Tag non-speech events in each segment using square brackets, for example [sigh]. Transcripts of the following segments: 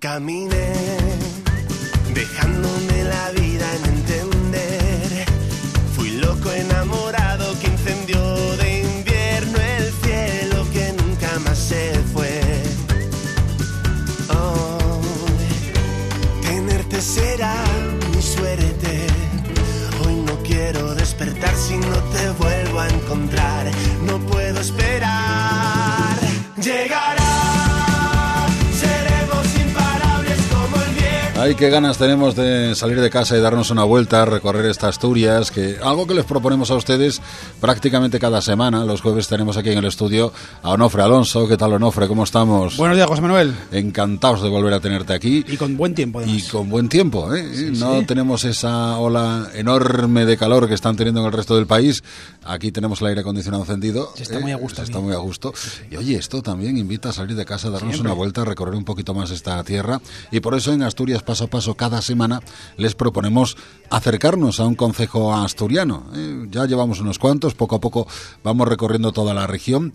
Caminé, dejándome la vida en entender. Fui loco enamorado Ay, qué ganas tenemos de salir de casa y darnos una vuelta, recorrer esta Asturias, que algo que les proponemos a ustedes prácticamente cada semana. Los jueves tenemos aquí en el estudio a Onofre Alonso. ¿Qué tal, Onofre? ¿Cómo estamos? Buenos días, José Manuel. Encantados de volver a tenerte aquí. Y con buen tiempo, Y además. con buen tiempo, ¿eh? no tenemos esa ola enorme de calor que están teniendo en el resto del país. Aquí tenemos el aire acondicionado encendido. Se está ¿eh? muy a gusto Se está muy a gusto. Y oye, esto también invita a salir de casa, darnos Siempre. una vuelta, recorrer un poquito más esta tierra. Y por eso en Asturias Paso a Paso, cada semana, les proponemos acercarnos a un concejo asturiano. ¿eh? Ya llevamos unos cuantos, poco a poco vamos recorriendo toda la región.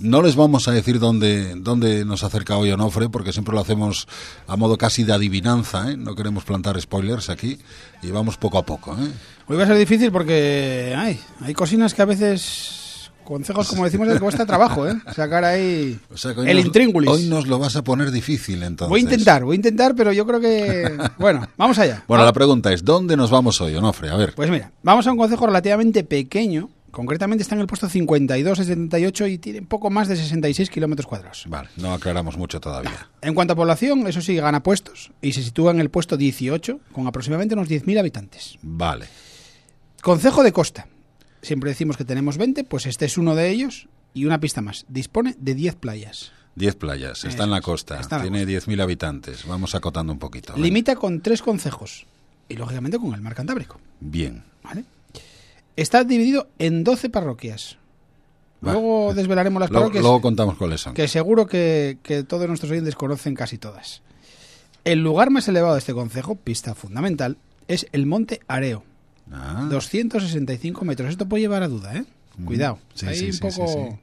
No les vamos a decir dónde, dónde nos acerca hoy Onofre, porque siempre lo hacemos a modo casi de adivinanza. ¿eh? No queremos plantar spoilers aquí y vamos poco a poco. ¿eh? Hoy va a ser difícil porque ay, hay cocinas que a veces, consejos como decimos, les cuesta trabajo, ¿eh? Sacar ahí O sea que hoy el nos- intríngulis. Hoy nos lo vas a poner difícil, entonces. Voy a intentar, voy a intentar, pero yo creo que... [laughs] Bueno, vamos allá. Bueno, la pregunta es, ¿dónde nos vamos hoy, Onofre? A ver. Pues mira, vamos a un concejo relativamente pequeño. Concretamente está en el puesto 52 de 78 y tiene poco más de 66 kilómetros cuadrados. Vale, no aclaramos mucho todavía. [laughs] En cuanto a población, eso sí, gana puestos y se sitúa en el puesto 18 con aproximadamente unos 10.000 habitantes. Vale. Concejo de Costa. Siempre decimos que tenemos 20, pues este es uno de ellos y una pista más. Dispone de 10 playas. 10 playas, está en la costa, en la tiene 10.000 habitantes. Vamos acotando un poquito. Limita con tres concejos y lógicamente con el mar Cantábrico. Bien. ¿vale? Está dividido en 12 parroquias. Luego desvelaremos las Luego, parroquias luego contamos cuáles son. que seguro que, que todos nuestros oyentes conocen casi todas. El lugar más elevado de este concejo, pista fundamental, es el Monte Areo. Ah, 265 metros. Esto puede llevar a duda, ¿eh? Cuidado. Sí, Ahí sí, un sí, poco...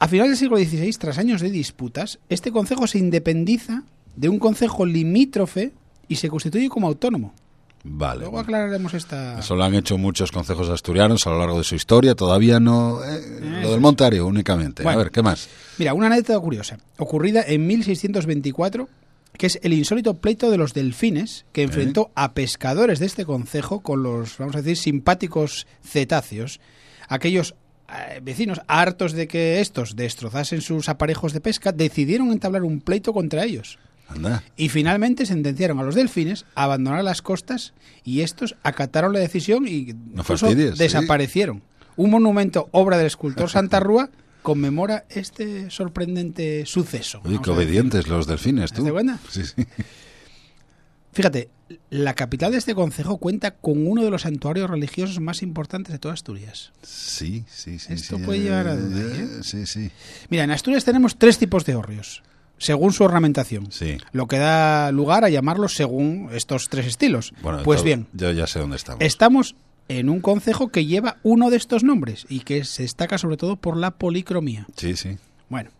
A finales del siglo XVI, tras años de disputas, este concejo se independiza de un concejo limítrofe y se constituye como autónomo. vale. Luego aclararemos esta... Eso lo han hecho muchos concejos asturianos a lo largo de su historia. Todavía no. eh, lo del Montario únicamente. Bueno. A ver, ¿qué más? Mira, una anécdota curiosa, ocurrida en 1624, que es el insólito pleito de los delfines que enfrentó a pescadores de este concejo con los, vamos a decir, simpáticos cetáceos, aquellos eh, vecinos hartos de que estos destrozasen sus aparejos de pesca, decidieron entablar un pleito contra ellos. Anda. Y finalmente sentenciaron a los delfines a abandonar las costas y estos acataron la decisión y No sí. desaparecieron. Un monumento, obra del escultor [laughs] Santa Rúa, conmemora este sorprendente suceso. Vamos qué obedientes los delfines, tú. ¿Te cuenta? Sí, sí. [laughs] Fíjate, la capital de este concejo cuenta con uno de los santuarios religiosos más importantes de toda Asturias. Sí, sí, sí. Esto sí, puede eh, llevar a duda, eh, ¿eh? Sí, sí. Mira, en Asturias tenemos tres tipos de hórreos, según su ornamentación. Sí. Lo que da lugar a llamarlos según estos tres estilos. Bueno, pues bien, Yo ya sé dónde estamos. Estamos en un concejo que lleva uno de estos nombres y que se destaca sobre todo por la policromía. Sí, sí. Bueno,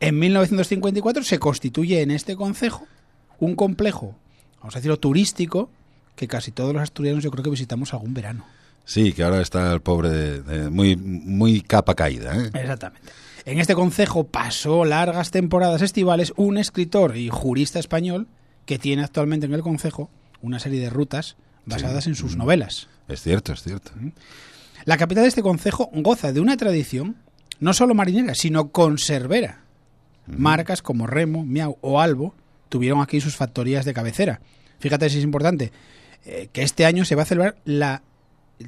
en 1954 se constituye en este concejo un complejo, vamos a decirlo, turístico, que casi todos los asturianos yo creo que visitamos algún verano. Sí, que ahora está el pobre de- de- muy, muy capa caída. ¿eh? Exactamente. En este concejo pasó largas temporadas estivales un escritor y jurista español que tiene actualmente en el concejo una serie de rutas basadas en sus novelas. Es cierto, es cierto. La capital de este concejo goza de una tradición no solo marinera, sino conservera. Marcas como Remo, Miau o Albo tuvieron aquí sus factorías de cabecera. Fíjate si es importante eh, que este año se va a celebrar la,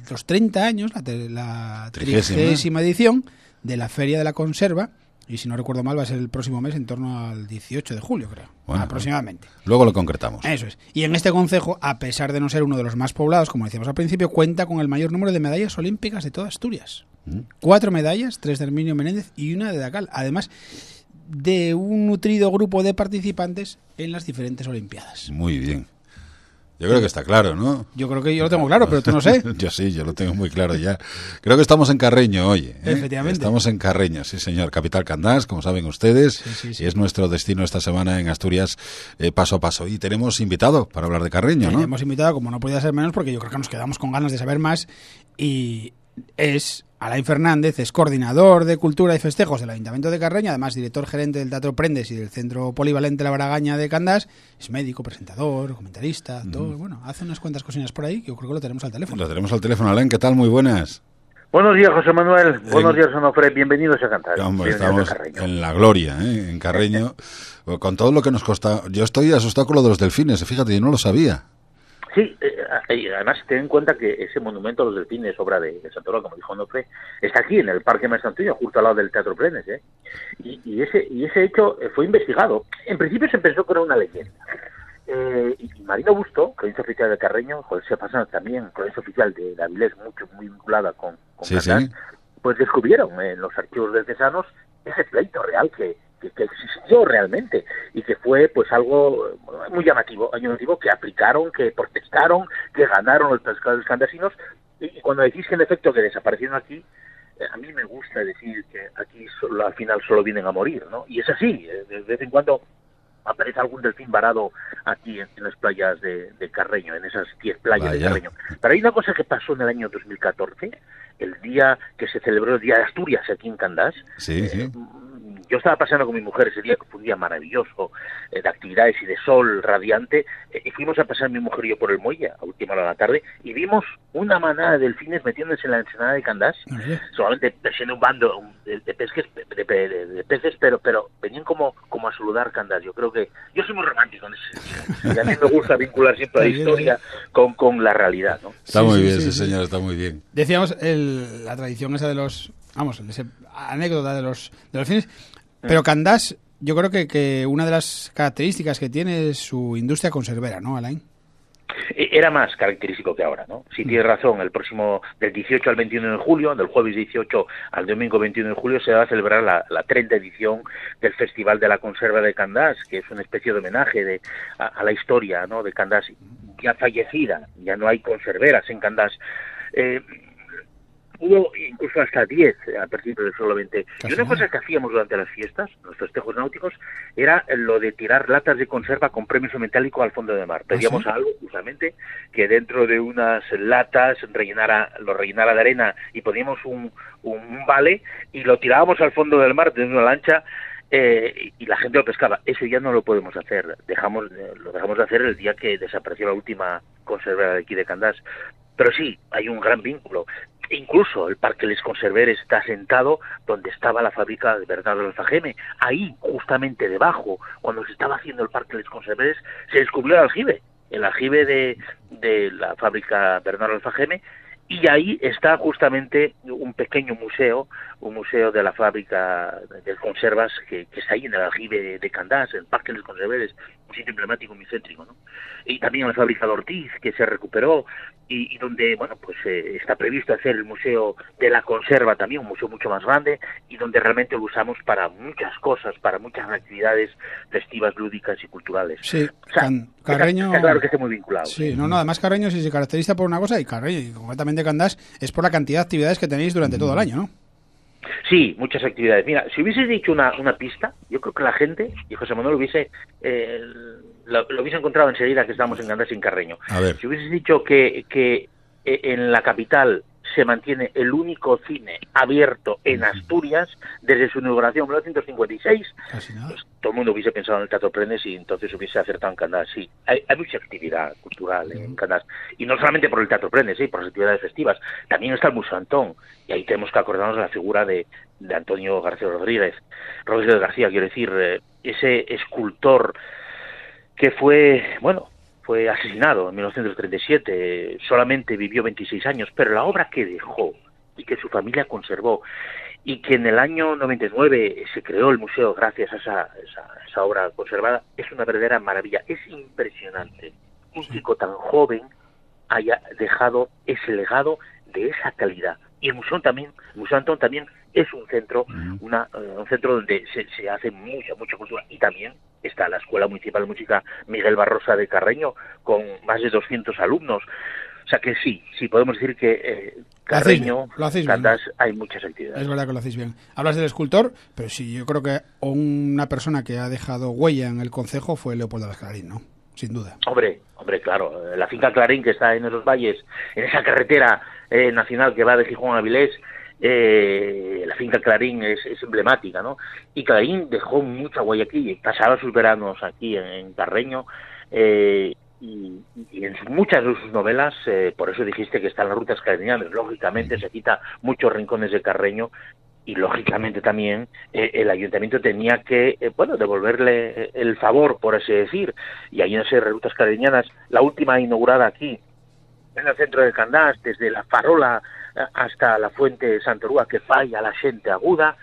los 30 años, la, la trigésima edición de la Feria de la Conserva. Y si no recuerdo mal, va a ser el próximo mes, en torno al 18 de julio, creo. Bueno, aproximadamente. Luego lo concretamos. Eso es. Y en este concejo, a pesar de no ser uno de los más poblados, como decíamos al principio, cuenta con el mayor número de medallas olímpicas de toda Asturias. Mm. Cuatro medallas, tres de Herminio Menéndez y una de Dacal. Además de un nutrido grupo de participantes en las diferentes Olimpiadas. Muy bien. Yo creo que está claro, ¿no? Yo creo que yo lo tengo claro, pero tú no sé. [laughs] yo sí, yo lo tengo muy claro ya. Creo que estamos en Carreño hoy. ¿eh? Efectivamente. Estamos en Carreño, sí, señor. Capital Candás, como saben ustedes. Sí, sí, sí. Y es nuestro destino esta semana en Asturias, eh, paso a paso. Y tenemos invitado para hablar de Carreño, ¿no? Hemos invitado, como no podía ser menos, porque yo creo que nos quedamos con ganas de saber más. Y es Alain Fernández, es coordinador de Cultura y Festejos del Ayuntamiento de Carreño, además director gerente del Teatro Prendes y del Centro Polivalente La Bragaña de Candás. Es médico, presentador, comentarista, todo. Bueno, hace unas cuantas cosillas por ahí que yo creo que lo tenemos al teléfono. Lo tenemos al teléfono. Alain, ¿qué tal? Muy buenas. Buenos días, José Manuel. Buenos días, Onofre. Bienvenidos a Cantar. Hombre, estamos en la gloria, ¿eh? en Carreño, [laughs] con todo lo que nos costa. Yo estoy asustado con lo de los delfines, fíjate, yo no lo sabía. Sí, eh, además ten en cuenta que ese monumento a los delfines, obra de, de Santoro, como dijo Onofre, está aquí en el Parque Maestro Antonio, justo al lado del Teatro Plenes. ¿eh? Y, y, ese, y ese hecho fue investigado. En principio se pensó que era una leyenda. Eh, y Marino Busto, provincia oficial de Carreño, José Pasan también, provincia oficial de, de Avilés, mucho, muy vinculada con, con Sí, Candás, sí. pues descubrieron en los archivos diocesano ese pleito real que, que, que existió realmente y que fue pues algo muy llamativo, llamativo que aplicaron, que protestaron, que ganaron los pescadores candasinos y, cuando decís que en efecto que desaparecieron aquí, eh, a mí me gusta decir que aquí solo, al final solo vienen a morir, ¿no? Y es así, eh, de vez en cuando aparece algún delfín varado aquí en, en las playas de, de, Carreño, en esas 10 playas Vaya. de Carreño. Pero hay una cosa que pasó en el año 2014, el día que se celebró el Día de Asturias aquí en Candás. Sí, sí. Eh, yo estaba pasando con mi mujer ese día, que fue un día maravilloso, eh, de actividades y de sol radiante, eh, y fuimos a pasar mi mujer y yo por el muelle a última hora de la tarde, y vimos una manada de delfines metiéndose en la ensenada de Candás, Oye. solamente siendo un bando de, de pesques, de, de- de peces, pero pero venían como, como a saludar Candás. Yo creo que yo soy muy romántico en ese sentido, [laughs] y a mí me gusta vincular siempre la historia con, con la realidad, ¿no? Está Sí, muy sí, bien, sí, sí, sí. señor, está muy bien. Decíamos el- la tradición esa de los. Vamos, esa anécdota de los, de los fines. Pero Candás, yo creo que, que una de las características que tiene es su industria conservera, ¿no, Alain? E- Era más característico que ahora, ¿no? Si tienes razón, el próximo, del 18 al 21 de julio, del jueves 18 al domingo 21 de julio, se va a celebrar la, la 30 edición del Festival de la Conserva de Candás, que es una especie de homenaje de, a, a la historia, ¿no? De Candás ya fallecida, ya no hay conserveras en Candás. Eh, hubo incluso hasta 10 a partir de solamente. Casi y una nada. cosa que hacíamos durante las fiestas, los festejos náuticos, era lo de tirar latas de conserva con premio metálico al fondo del mar. Pedíamos sí? algo, justamente, que dentro de unas latas rellenara, lo rellenara de arena y poníamos un, un, vale y lo tirábamos al fondo del mar desde una lancha eh, y la gente lo pescaba. Eso ya no lo podemos hacer. Dejamos, eh, lo dejamos de hacer el día que desapareció la última conservera de aquí de Candás. Pero sí, hay un gran vínculo. Incluso el Parque Les Conserver está asentado donde estaba la fábrica de Bernardo Alfajeme. Ahí, justamente debajo, cuando se estaba haciendo el Parque Les Conserveres, se descubrió el aljibe, el aljibe de, de la fábrica Bernardo Alfajeme, y ahí está justamente un pequeño museo, un museo de la fábrica de conservas que, que está ahí en el aljibe de, Candás, el Parque de los Conserveres, un sitio emblemático muy céntrico, ¿no? Y también la fábrica de Ortiz, que se recuperó, y, y donde, bueno, pues eh, está previsto hacer el museo de la conserva también, un museo mucho más grande, y donde realmente lo usamos para muchas cosas, para muchas actividades festivas, lúdicas y culturales. Sí, O sea, Can- está- Carreño. está claro que esté muy vinculado. Sí, no, no, además Carreño sí se caracteriza por una cosa y Carreño, y concretamente Candás, es por la cantidad de actividades que tenéis durante todo el año, ¿no? Sí, muchas actividades. Mira, si hubieses dicho una, una pista, yo creo que la gente, y José Manuel hubiese, eh, lo, lo hubiese encontrado enseguida que estamos en Candás sin Carreño. A ver. Si hubieses dicho que, que eh, en la capital se mantiene el único cine abierto en Asturias desde su inauguración en 1956, Casi nada. pues todo el mundo hubiese pensado en el Teatro Prendes y entonces hubiese acertado en Candás. Sí, hay, hay mucha actividad cultural en Candás. Y no solamente por el Teatro Prendes, sí, por las actividades festivas. También está el Museo Antón. Y ahí tenemos que acordarnos de la figura de, de Antonio García Rodríguez. Rodríguez García, quiero decir, eh, ese escultor que fue, bueno, fue asesinado en 1937, solamente vivió 26 años, pero la obra que dejó y que su familia conservó y que en el año 99 se creó el museo gracias a esa, esa, esa obra conservada, es una verdadera maravilla. Es impresionante que un chico tan joven haya dejado ese legado de esa calidad. Y el museo también, el Museo Antón también es un centro, una, eh, un centro donde se, se hace mucha, mucha cultura y también está la Escuela Municipal de Música Miguel Barrosa de Carreño, con más de 200 alumnos. O sea que sí, sí podemos decir que eh, Carreño, lo hacéis bien. Hay muchas actividades. Es verdad que lo hacéis bien. Hablas del escultor, pero sí, yo creo que una persona que ha dejado huella en el concejo fue Leopoldo Las Clarín, ¿no? Sin duda. Hombre, hombre, claro. La finca Clarín, que está en esos valles, en esa carretera eh, nacional que va de Gijón a Vilés, eh, la finca Clarín es, es, emblemática, ¿no? Y Clarín dejó mucha huella aquí, pasaba sus veranos aquí en, en Carreño, eh, y, y, en muchas de sus novelas, eh, por eso dijiste que están las rutas cardeñanas, lógicamente se quita muchos rincones de Carreño y lógicamente también eh, el ayuntamiento tenía que, eh, bueno, devolverle el favor, por así decir, y hay unas rutas cardeñanas, la última inaugurada aquí, en el centro de Candás, desde la farola hasta la fuente de Santorúa que falla la gente aguda,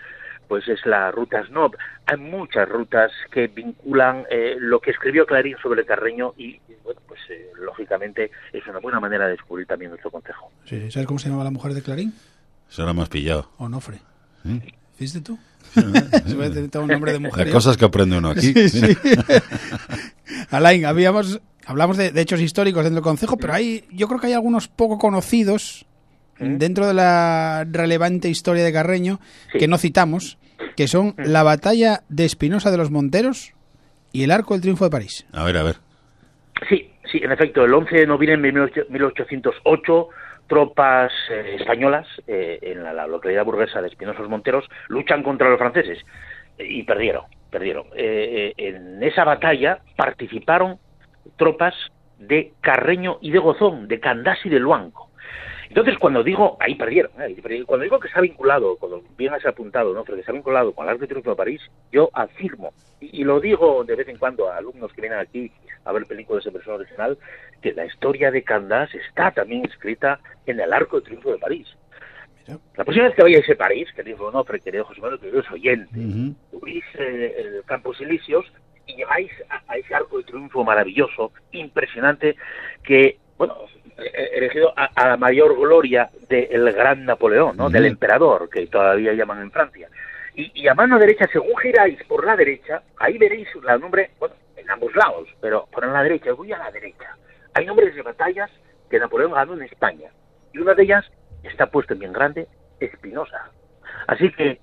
pues es la ruta Snob. Hay muchas rutas que vinculan eh, lo que escribió Clarín sobre el Carreño y, bueno, pues eh, lógicamente es una buena manera de descubrir también nuestro consejo. Sí, ¿Sabes cómo se llamaba la mujer de Clarín? Se la más pillado. Onofre. ¿Sí? ¿Viste tú? [laughs] Sí, un nombre de mujer. Las cosas que aprende uno aquí. [laughs] Sí, sí. [laughs] Alain, habíamos, hablamos de, de, hechos históricos dentro del Consejo, pero hay, yo creo que hay algunos poco conocidos ¿Mm? dentro de la relevante historia de Carreño sí. que no citamos, que son ¿Mm? la batalla de Espinosa de los Monteros y el Arco del Triunfo de París. A ver, a ver. Sí, sí, en efecto, el 11 de noviembre de 1808 tropas eh, españolas eh, en la, la, localidad burguesa de Espinosa de los Monteros luchan contra los franceses eh, y perdieron, perdieron. Eh, en esa batalla participaron tropas de Carreño y de Gozón, de Candás y de Luanco. Entonces, cuando digo, ahí perdieron, ¿eh? cuando digo que está vinculado, cuando bien has apuntado, ¿no? Porque está vinculado con el Arco de Triunfo de París, yo afirmo, y, y, lo digo de vez en cuando a alumnos que vienen aquí a ver películas de versión original, que la historia de Candás está también escrita en el Arco de Triunfo de París. La próxima vez que vayáis a París, querido Onofre, querido José Manuel, queridos oyentes, uh -huh. subís eh, el Campos Elíseos y llegáis a, a ese Arco de Triunfo maravilloso, impresionante, que, bueno, elegido a, a, la mayor gloria del gran Napoleón, ¿no? Del emperador, que todavía llaman en Francia. Y, y, a mano derecha, según giráis por la derecha, ahí veréis el nombre, bueno, en ambos lados, pero por la derecha, voy a la derecha. Hay nombres de batallas que Napoleón ganó en España. Y una de ellas está puesto en bien grande, Espinosa. Así que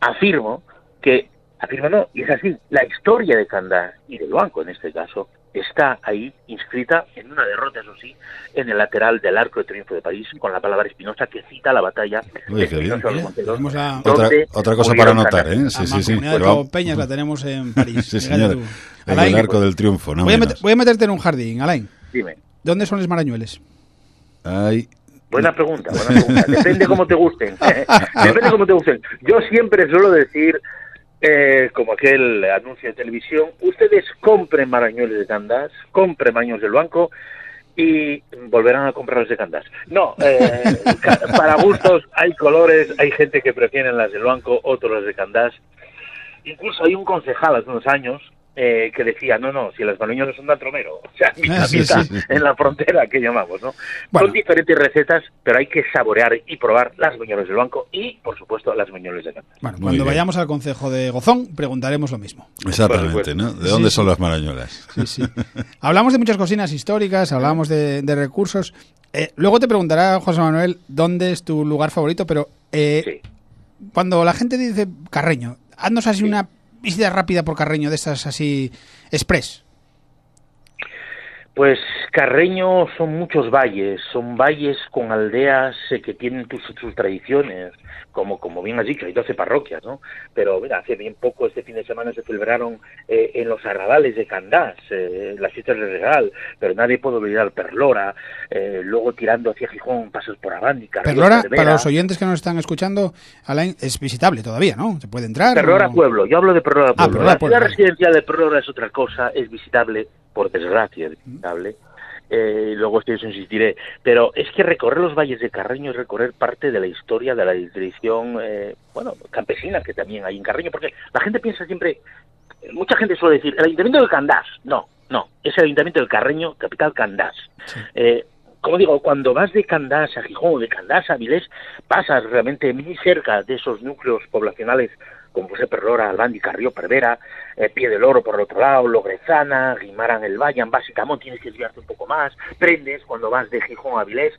afirmo que, afirmo no, y es así, la historia de Candás y de Luanco en este caso, está ahí inscrita en una derrota, eso sí, en el lateral del Arco de Triunfo de París, con la palabra Espinosa que cita la batalla Uy, de bien. Monteros, a... otra, otra, cosa para anotar, ¿eh? Sí, sí, sí. Pero... Peñas la tenemos en [laughs] París. sí, señor. En el Arco del Triunfo, no voy, a meter, voy, a meterte en un jardín, Alain. Dime. ¿Dónde son los marañueles? Ay, Buena pregunta, buena pregunta. Depende cómo te gusten. [laughs] Depende cómo te gusten. Yo siempre suelo decir, eh, como aquel anuncio de televisión, ustedes compren marañueles de Candás, compren marañueles del banco y volverán a comprarlos de Candás. No, eh, [laughs] para gustos hay colores, hay gente que prefiere las del banco, otros las de Candás. Incluso hay un concejal hace unos años eh, que decía, no, no, si las marañuelas son de Antromero, [laughs] o sea, mitad, ah, sí, mitad sí, sí. en la frontera que llamamos, ¿no? Bueno. Son diferentes recetas, pero hay que saborear y probar las mañoles del banco y, por supuesto, las mañoles de Candás. Bueno, cuando vayamos al Consejo de Gozón, preguntaremos lo mismo. Exactamente, ¿no? ¿De dónde son las marañuelas? Sí, sí. [laughs] hablamos de muchas cocinas históricas, hablamos de, de recursos. Eh, luego te preguntará José Manuel dónde es tu lugar favorito, pero eh, cuando la gente dice Carreño, haznos así una visita rápida por Carreño de estas así express? Pues Carreño son muchos valles, son valles con aldeas eh, que tienen tus, sus tradiciones, como, como bien has dicho, hay 12 parroquias, ¿no? Pero mira, hace bien poco, este fin de semana se celebraron eh, en los arrabales de Candás, eh, las fiestas de Regal, pero nadie puede olvidar Perlora, eh, luego tirando hacia Gijón, pasos por Abándica. Perlora, para los oyentes que nos están escuchando, Alain, es visitable todavía, ¿no? ¿Se puede entrar? Perlora o... Pueblo, yo hablo de Perlora Ah, Pueblo. Perlora la Pueblo, ciudad vale. residencial de Perlora es otra cosa, es visitable, por desgracia, es visitable. Eh, luego esto insistiré, pero es que recorrer los valles de Carreño es recorrer parte de la historia de la tradición, eh, bueno, campesina que también hay en Carreño, porque la gente piensa siempre, mucha gente suele decir, el ayuntamiento del Candás, no, no, es el ayuntamiento del Carreño, capital Candás. Sí. Eh, como digo, cuando vas de Candás a Gijón o de Candás a Vilés, pasas realmente muy cerca de esos núcleos poblacionales como José Perlora, Albandi, Carrió, Pervera, eh, Pie del Oro por el otro lado, Logrezana, Guimarán, El Valle, básicamente tienes que desviarte un poco más, Prendes cuando vas de Gijón a Vilés,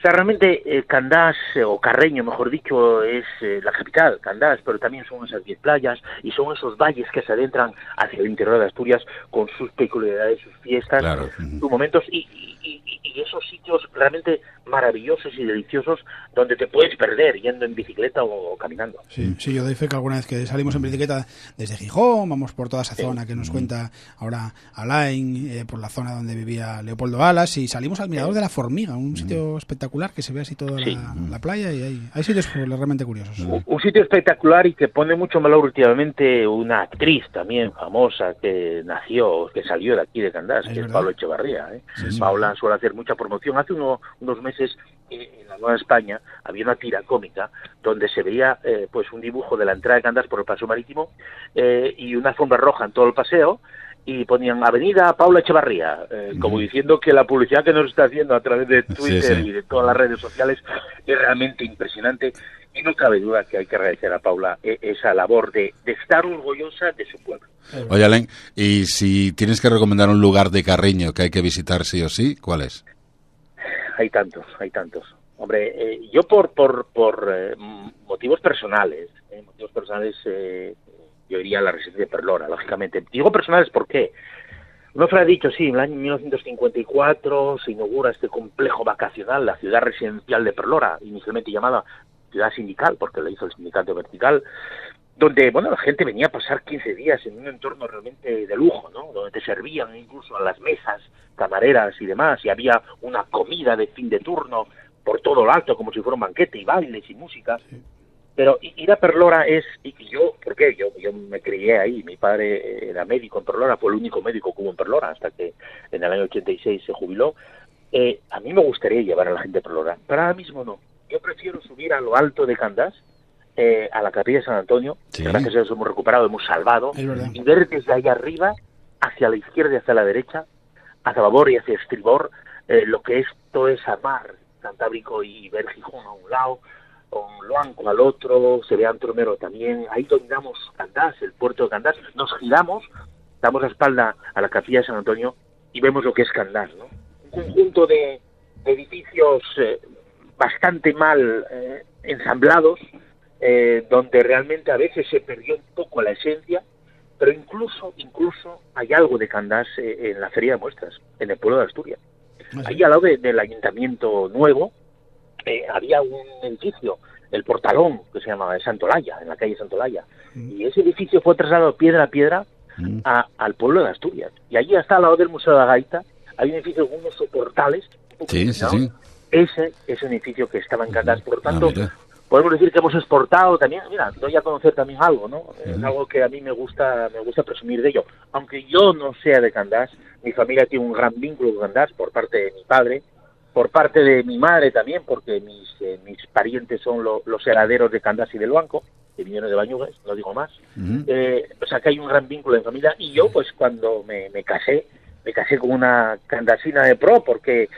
o sea, realmente eh, Candás, eh, o Carreño, mejor dicho, es eh, la capital, Candás, pero también son esas diez playas y son esos valles que se adentran hacia el interior de Asturias con sus peculiaridades, sus fiestas, Claro. sus momentos y, y- esos sitios realmente maravillosos y deliciosos donde te puedes perder yendo en bicicleta o, caminando. Sí, sí, yo doy fe que alguna vez que salimos en bicicleta desde Gijón, vamos por toda esa zona que nos cuenta ahora Alain, eh, por la zona donde vivía Leopoldo Alas, y salimos al Mirador de la Formiga, un sitio espectacular que se ve así toda Sí. la, la playa y hay, hay sitios realmente curiosos. Un- Un sitio espectacular y que pone mucho en valor últimamente una actriz también famosa que nació, que salió de aquí de Candás, Es que es. Pablo Echevarría. ¿eh? Sí, suele hacer mucha promoción. Hace uno- unos meses eh, en la Nueva España había una tira cómica donde se veía eh, pues un dibujo de la entrada de Candás por el paso marítimo eh, y una alfombra roja en todo el paseo y ponían Avenida Paula Echevarría, eh, como diciendo que la publicidad que nos está haciendo a través de Twitter sí. y de todas las redes sociales es realmente impresionante y no cabe duda que hay que agradecer a Paula eh, esa labor de, de estar orgullosa de su pueblo. Oye, Alain, y si tienes que recomendar un lugar de Carreño que hay que visitar sí o sí, ¿cuál es? Hay tantos, hay tantos. Hombre, eh, yo por por, por eh, motivos personales, eh, motivos personales, eh, yo iría a la residencia de Perlora, lógicamente. Digo personales ¿por qué? No ha dicho, sí, en el año 1954 se inaugura este complejo vacacional, la ciudad residencial de Perlora, inicialmente llamada ciudad sindical, porque la hizo el sindicato vertical, donde, bueno, la gente venía a pasar 15 días en un entorno realmente de lujo, ¿no? Donde te servían incluso a las mesas, camareras y demás, y había una comida de fin de turno por todo lo alto, como si fuera un banquete, y bailes y música. Pero ir a Perlora es, y yo, ¿por qué? Yo, yo me crié ahí, mi padre era médico en Perlora, fue el único médico que hubo en Perlora hasta que en el año 86 se jubiló. Eh, a mí me gustaría llevar a la gente a Perlora, pero ahora mismo no. Yo prefiero subir a lo alto de Candás, eh, a la capilla de San Antonio, Sí. que gracias a Dios hemos recuperado, hemos salvado, Es verdad. y ver desde ahí arriba, hacia la izquierda y hacia la derecha, hacia babor y hacia estribor, eh, lo que es todo esa mar Cantábrico y ver Gijón a un lado, con Luanco al otro, se ve Antromero también, ahí dominamos Candás, el puerto de Candás, nos giramos, damos la espalda a la capilla de San Antonio y vemos lo que es Candás, ¿no? Un conjunto de, de edificios eh, bastante mal eh, ensamblados, eh, donde realmente a veces se perdió un poco la esencia, pero incluso, incluso hay algo de Candás eh, en la feria de muestras, en el pueblo de Asturias. Ah, sí. Ahí al lado de- del ayuntamiento nuevo eh, había un edificio, el Portalón, que se llamaba de Santolaya, en la calle Santolaya. Y ese edificio fue trasladado piedra a piedra Mm. a- al pueblo de Asturias. Y allí hasta al lado del Museo de la Gaita hay un edificio con unos soportales. Sí, sí, sí. Ese es un edificio que estaba en Candás. Por lo Ah, tanto, podemos decir que hemos exportado también, mira, doy a conocer también algo, ¿no? Es algo que a mí me gusta, me gusta presumir de ello. Aunque yo no sea de Candás, mi familia tiene un gran vínculo con Candás por parte de mi padre, por parte de mi madre también, porque mis, eh, mis parientes son lo- los herederos de Candás y del Banco, que vinieron de Bañugues, no digo más. Eh, o sea que hay un gran vínculo en familia y yo pues cuando me, me casé, me casé con una candasina de pro porque...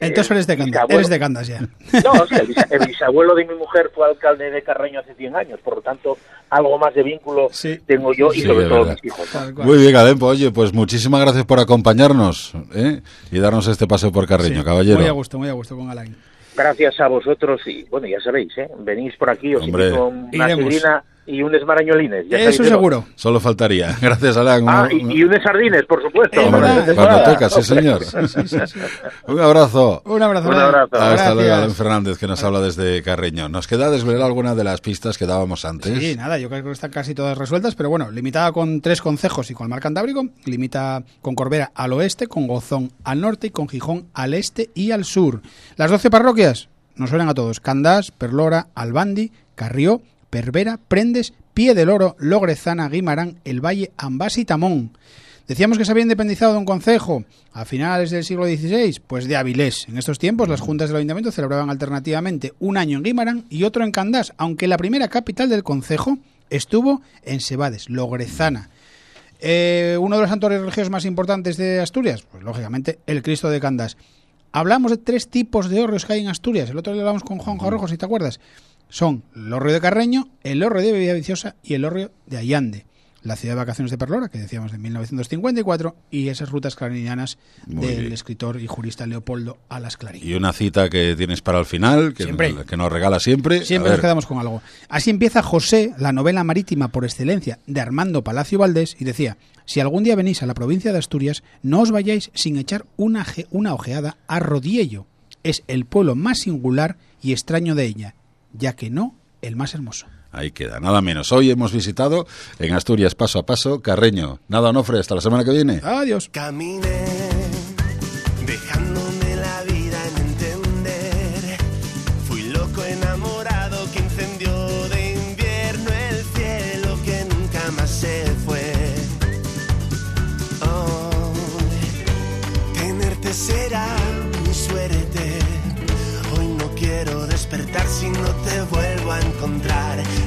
Entonces eh, eres de abuelos- eres de Candás ya. [laughs] no, o sea, el, bisa- el bisabuelo de mi mujer fue alcalde de Carreño hace 100 años, por lo tanto, algo más de vínculo Sí. tengo yo y Sí, sobre todo verdad. mis hijos. Muy bien, pues, oye, pues muchísimas gracias por acompañarnos ¿eh? y darnos este paseo por Carreño, Sí, caballero. Muy a gusto, muy a gusto con Alain. Gracias a vosotros y, bueno, ya sabéis, ¿eh? venís por aquí, os Hombre. invito a una Iremos. Y unos marañolines. ya Eso seguro. Solo faltaría. [laughs] Gracias, Alain. Ah, Un- y, y unos sardines, por supuesto. Es Hombre, toca, sí, señor. Sí, sí, sí. Un abrazo. Un abrazo. Un abrazo. Hasta Gracias. luego, Alain Fernández, que nos habla desde Carreño. Nos queda desvelar alguna de las pistas que dábamos antes. Sí, nada, yo creo que están casi todas resueltas, pero bueno, limitada con tres concejos y con el mar Cantábrico, limita con Corbera al oeste, con Gozón al norte y con Gijón al este y al sur. Las 12 parroquias nos suenan a todos: Candás, Perlora, Albandi, Carrió, Pervera, Prendes, Pie del Oro, Logrezana, Guimarán, El Valle, Ambas y Tamón. Decíamos que se había independizado de un concejo a finales del siglo XVI, pues de Avilés. En estos tiempos las juntas del ayuntamiento celebraban alternativamente un año en Guimarán y otro en Candás, aunque la primera capital del concejo estuvo en Sebades, Logrezana. Eh, uno de los santuarios religiosos más importantes de Asturias, pues lógicamente el Cristo de Candás. Hablamos de tres tipos de hórreos que hay en Asturias. El otro día hablamos con Juan Jorrojo, si te acuerdas. Son el Hórreo de Carreño, el Hórreo de Villaviciosa y el Hórreo de Allande. La ciudad de vacaciones de Perlora, que decíamos de 1954, y esas rutas clarinianas Muy del bien. escritor y jurista Leopoldo Alas Clarín. Y una cita que tienes para el final, que, nos regala siempre. Siempre nos quedamos con algo. Así empieza José, la novela marítima por excelencia de Armando Palacio Valdés, y decía, si algún día venís a la provincia de Asturias, no os vayáis sin echar una, una ojeada a Rodiello. Es el pueblo más singular y extraño de ella, ya que no el más hermoso. Ahí queda, nada menos. Hoy hemos visitado en Asturias paso a paso Carreño. Nada, Onofre, hasta la semana que viene. Adiós. Caminé,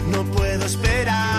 No puedo esperar.